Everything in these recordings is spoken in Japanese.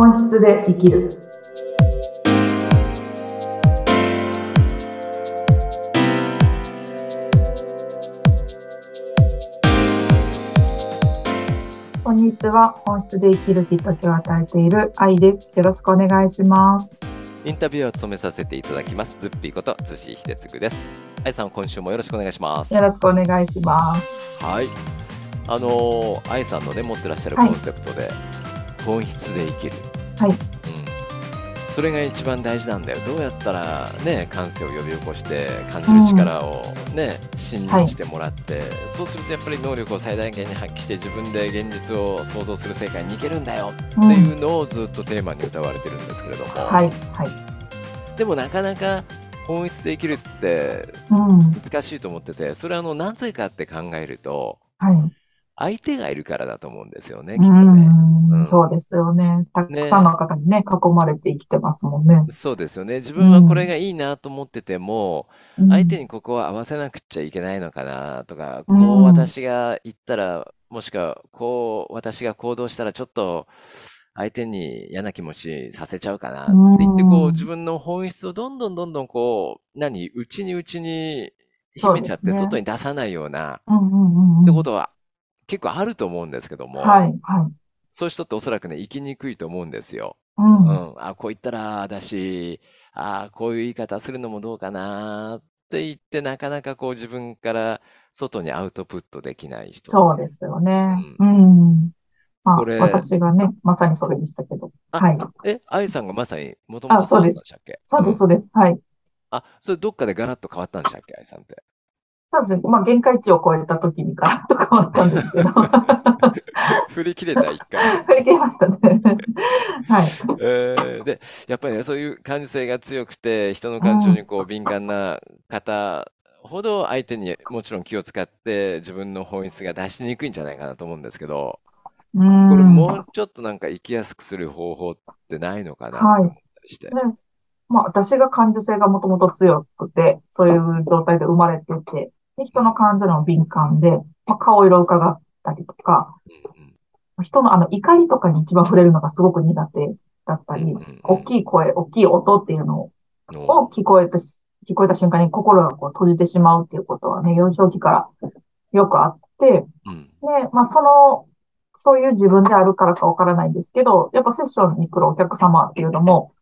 本質で生きる。こんにちは。本質で生きるきっかけを与えている愛です。よろしくお願いします。インタビューを務めさせていただきます。ズッピーこと、ズシヒデツグです。愛さん、今週もよろしくお願いします。よろしくお願いします。はい。あのー、愛さんのね、持ってらっしゃるコはいンセプトで、本質で生きる。はいうん。それが一番大事なんだよ。どうやったらね、感性を呼び起こして、感じる力をね、信じてもらって、そうするとやっぱり能力を最大限に発揮して、自分で現実を想像する世界に行けるんだようっていんうのをずっとテーマに歌われてるんですけれども。はい。はい。でもなかなか本質で生きるってうん。難しいと思ってて、それはあのなぜかって考えると、はい。相手がいるからだと思うんですよね、うきっとね。そうですよね。たくねさんの方にね、囲まれて生きてますもんね。そうですよね。自分はこれがいいなと思ってても、うん相手にここは合わせなくちゃいけないのかなとか、こうんう私が言ったら、もしくはこう私が行動したらちょっと相手に嫌な気持ちさせちゃうかなって言って、こううん自分の本質をどんどんどんどんこう、何、内に内に秘めちゃって外に出さないような、ってことは結構あると思うんですけども、はい、はい。そういう人っておそらくね、生きにくいと思うんですよ。う。うんん。あ、こう言ったらだし、あ、こういう言い方するのもどうかなって言って、なかなかこう自分から外にアウトプットできない人。そうですよね。ううん。まあ、これ私がね、まさにそれでしたけど。あはい。え、愛さんがまさにもともとあそうだったんでしたっけ？そうです、んそうです。はい。あ、それどっかでガラッと変わったんでしたっけ愛さんって？そうですね。まあ、限界値を超えた時にガラッと変わったんですけど。振り切れた一回。振り切りましたね。はい。えーで、やっぱりね、そういう感受性が強くて、人の感情にこう敏感な方ほど相手にもちろん気を使って自分の本質が出しにくいんじゃないかなと思うんですけど、うこれん。もうちょっとなんか生きやすくする方法ってないのかなったりして。ねまあ、私が感受性がもともと強くて、そういう状態で生まれてて、で人の感情にも敏感で、まあ、顔色を伺ったりとか、人のあの怒りとかに一番触れるのがすごく苦手だったり大きい声、大きい音っていうのを聞こえたし、聞こえた瞬間に心がこう閉じてしまうっていうことはね、幼少期からよくあって、うん。で、まあ、その、そういう自分であるからかわからないんですけど、やっぱセッションに来るお客様っていうのも、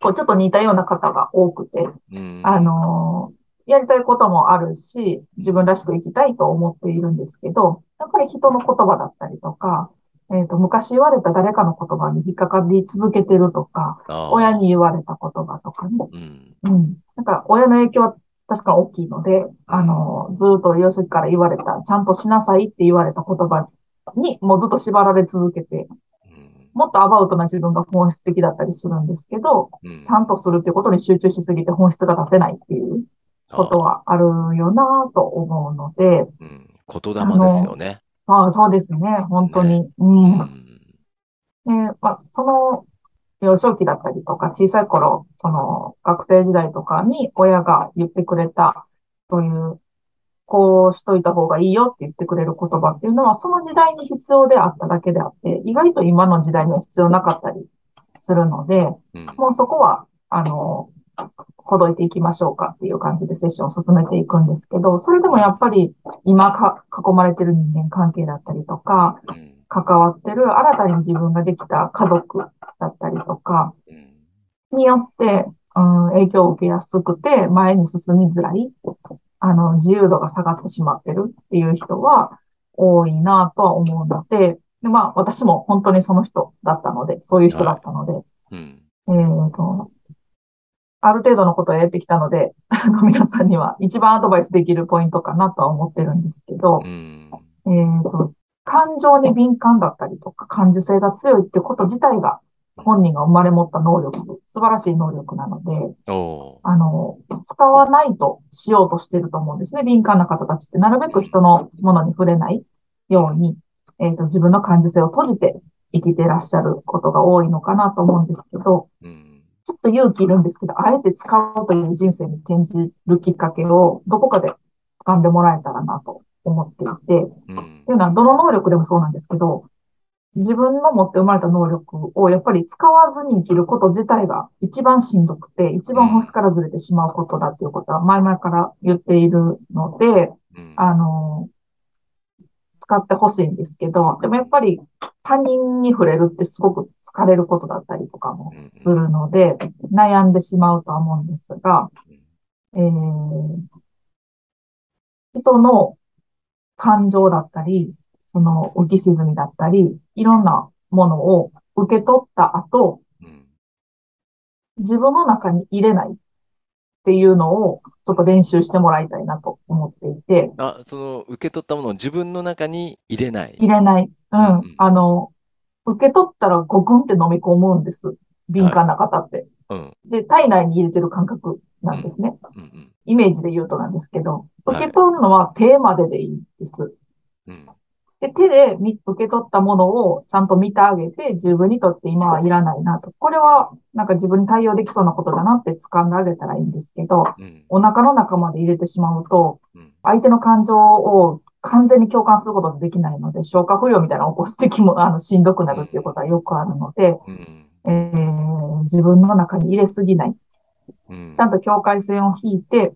こうちょっと似たような方が多くて、うん。あのーやりたいこともあるし、自分らしく生きたいと思っているんですけど、やっぱり人の言葉だったりとか、えっと、昔言われた誰かの言葉に引っかかり続けてるとか、親に言われた言葉とかね。うん。うん。なんか、親の影響は確かに大きいので、あの、ずっと幼少期から言われた、ちゃんとしなさいって言われた言葉に、もうずっと縛られ続けて、うん。もっとアバウトな自分が本質的だったりするんですけど、うん。ちゃんとするってことに集中しすぎて本質が出せないっていうことはあるよなと思うので、うん言霊ですよね。まあそうですね、本当に。う。うんんで、まあ、その、幼少期だったりとか、小さい頃、その、学生時代とかに親が言ってくれた、そういう、こうしといた方がいいよって言ってくれる言葉っていうのは、その時代に必要であっただけであって、意外と今の時代には必要なかったりするので、うんもうそこは、あの、ほどいていきましょうかっていう感じでセッションを進めていくんですけど、それでもやっぱり今か囲まれてる人間関係だったりとか、うん。関わってる新たに自分ができた家族だったりとかうんによって、うん、影響を受けやすくて前に進みづらい、あの、自由度が下がってしまってるっていう人は多いなとは思うので、でまあ私も本当にその人だったので、そういう人だったので、うんある程度のことをやってきたので、皆さんには一番アドバイスできるポイントかなとは思ってるんですけどう、ん。えーと、感情に敏感だったりとか、感受性が強いってこと自体が本人が生まれ持った能力、素晴らしい能力なので、あの、使わないとしようとしてると思うんですね。敏感な方たちって、なるべく人のものに触れないように、えーと、自分の感受性を閉じて生きてらっしゃることが多いのかなと思うんですけど、うんちょっと勇気いるんですけど、あえて使おうという人生に転じるきっかけをどこかで掴んでもらえたらなと思っていて、うん。っていうのはどの能力でもそうなんですけど、自分の持って生まれた能力をやっぱり使わずに生きること自体が一番しんどくて、一番星からずれてしまうことだっていうことは前々から言っているので、うん。あの、使ってほしいんですけど、でもやっぱり他人に触れるってすごく疲れることだったりとかもするので、悩んでしまうとは思うんですが、えー、人の感情だったり、その浮き沈みだったり、いろんなものを受け取った後、うん。自分の中に入れないっていうのをちょっと練習してもらいたいなと思っていて、あ、その受け取ったものを自分の中に入れない。入れない。ううんうんん。あの、受け取ったらゴクンって飲み込むんです。敏感な方って。うん。で、体内に入れてる感覚なんですね。うんうん。イメージで言うとなんですけど、はい受け取るのは手まででいいんです。うん。で、手でみ受け取ったものをちゃんと見てあげて、自分にとって今はいらないなと。これは、なんか自分に対応できそうなことだなって掴んであげたらいいんですけど、うん。お腹の中まで入れてしまうと、うん。相手の感情を完全に共感することができないので、消化不良みたいなのを起こす時も、あの、しんどくなるっていうことはよくあるので、うん。えー自分の中に入れすぎない。うんちゃんと境界線を引いて、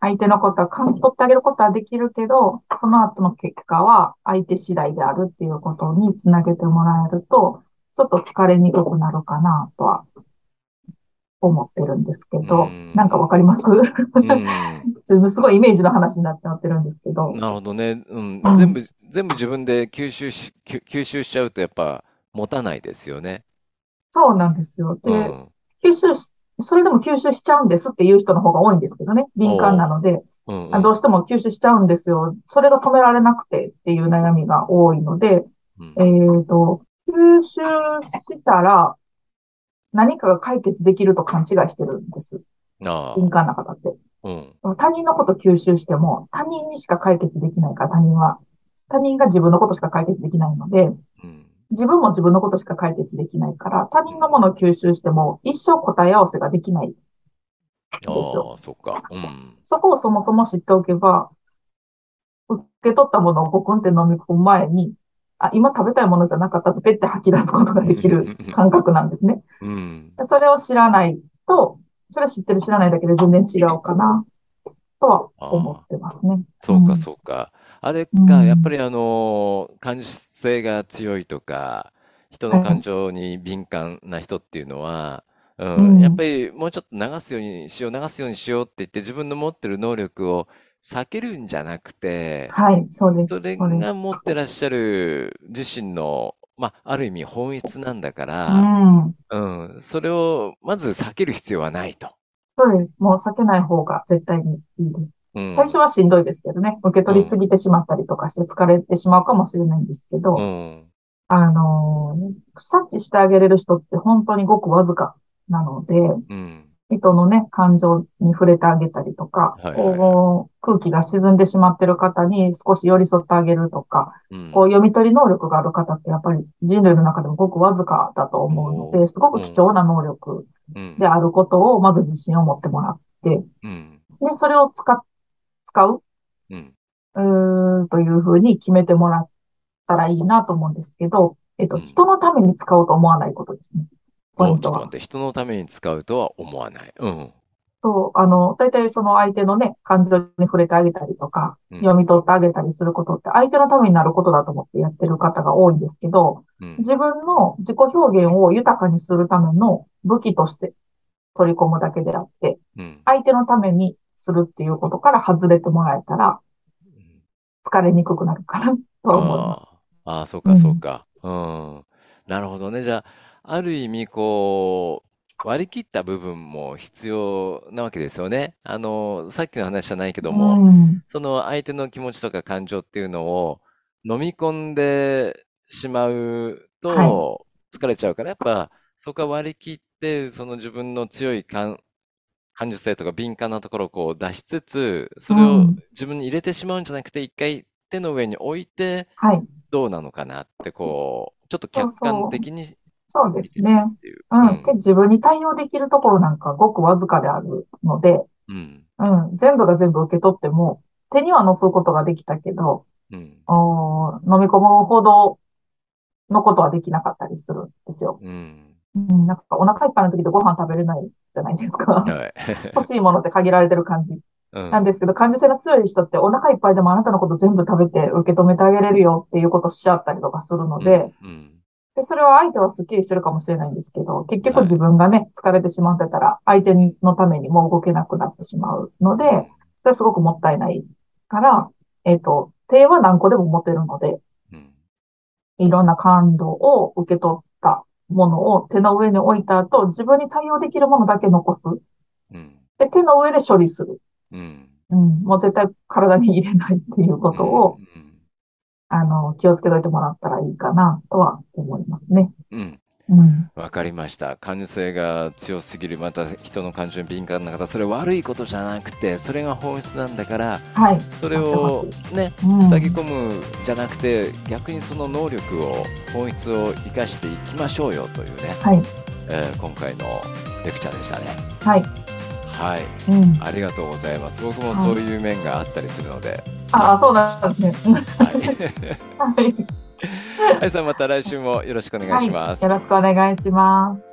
相手のことは感じ取ってあげることはできるけど、その後の結果は相手次第であるっていうことにつなげてもらえると、ちょっと疲れにくくなるかなとは思ってるんですけどうん、なんかわかります？すごいイメージの話になっちゃってるんですけど、なるほどね。うんう。ん全部、全部自分で吸収し、吸吸収しちゃうとやっぱ持たないですよね。そうなんですよ。で、うん。吸収し、それでも吸収しちゃうんですっていう人の方が多いんですけどね。敏感なので、うんうん。あどうしても吸収しちゃうんですよ。それが止められなくてっていう悩みが多いので、うんえっと、吸収したら何かが解決できると勘違いしてるんです。敏感な方って。うん。他人のこと吸収しても他人にしか解決できないから他人は。他人が自分のことしか解決できないので、うん。自分も自分のことしか解決できないから、他人のものを吸収しても一生答え合わせができない。ですよそっか。うん。そこをそもそも知っておけば、受け取ったものをゴクンって飲み込む前に、あ、今食べたいものじゃなかったとペッて吐き出すことができる感覚なんですね。うん。それを知らないと、それ知ってる知らないだけで全然違うかな、とは思ってますね。そうか、うんそうか。あれうんが、やっぱりあの、感受性が強いとか、人のはい感情に敏感な人っていうのは、う、うんんやっぱりもうちょっと流すようにしよう、流すようにしようって言って自分の持ってる能力を避けるんじゃなくて、はい、そうです。それそうですが持ってらっしゃる自身の、まあ、ある意味本質なんだかうら、ん。うん、それをまず避ける必要はないと。そうです。もう避けない方が絶対にいいです。うん、最初はしんどいですけどね、受け取りすぎてしまったりとかして疲れてしまうかもしれないんですけど、うん、あのー察知してあげれる人って本当にごくわずかなので、うん、人のね、感情に触れてあげたりとか、はいはい。空気が沈んでしまってる方に少し寄り添ってあげるとか、うん、こう読み取り能力がある方ってやっぱり人類の中でもごくわずかだと思うのおで、すごく貴重な能力うん、であることをまず自信を持ってもらって、うん、で、それを使っ、使う？うん、うーんというふうに決めてもらったらいいなと思うんですけど、えっと、うん。人のために使おうと思わないことですね。ポイントは。人のために使うとは思わない。うん、そう、あの、大体その相手のね、感情に触れてあげたりとか、うん。読み取ってあげたりすることって相手のためになることだと思ってやってる方が多いんですけど、うん、自分の自己表現を豊かにするための武器として取り込むだけであって、うん、相手のためにするっていうことから外れてもらえたらうん疲れにくくなるかなとは思います。ああ、そうか、そうか。うん。なるほどね。じゃあ、ある意味、こう、割り切った部分も必要なわけですよね。あの、さっきの話じゃないけども、うんその相手の気持ちとか感情っていうのを飲み込んでしまうはと疲れちゃうから、やっぱそこは割り切って、その自分の強い感、感受性とか敏感なところをこう出しつつ、それをうん自分に入れてしまうんじゃなくて、一回手の上に置いて、はい。どうなのかなって、こう、ちょっと客観的にそうですね。う。うん。で自分に対応できるところなんかごくわずかであるので、うん。うん。全部が全部受け取っても、手には乗すことができたけど、うん。飲み込むほどのことはできなかったりするんですよ。うん。うん、なんかお腹いっぱいの時でご飯食べれないじゃないですか。はい。欲しいものって限られてる感じうんなんですけど、感受性が強い人ってお腹いっぱいでもあなたのこと全部食べて受け止めてあげれるよっていうことをしちゃったりとかするので、うん。で、それは相手はスッキリしてるかもしれないんですけど、結局はい自分がね、疲れてしまってたら、相手のためにもう動けなくなってしまうので、それはすごくもったいないから、えっ、と、手は何個でも持てるので、うん。いろんな感動を受け取ったものを手の上に置いた後、自分に対応できるものだけ残す。うん。で、手の上で処理する。うん。うん、もう絶対体に入れないっていうことを、うん。あの、気をつけといてもらったらいいかなとは思いますね。うん。うん。わかりました。感受性が強すぎる、また人の感情に敏感な方、それ悪いことじゃなくて、それが本質なんだから、はい。それをね、うん塞ぎ込むじゃなくて、逆にその能力を、本質を生かしていきましょうよというね、はい。えー今回のレクチャーでしたね。はい。はい。うん。ありがとうございます。僕もそういう面があったりするので。あ、そうなんですね。はい。はい。はい、さんまた来週もよろしくお願いします。よろしくお願いします。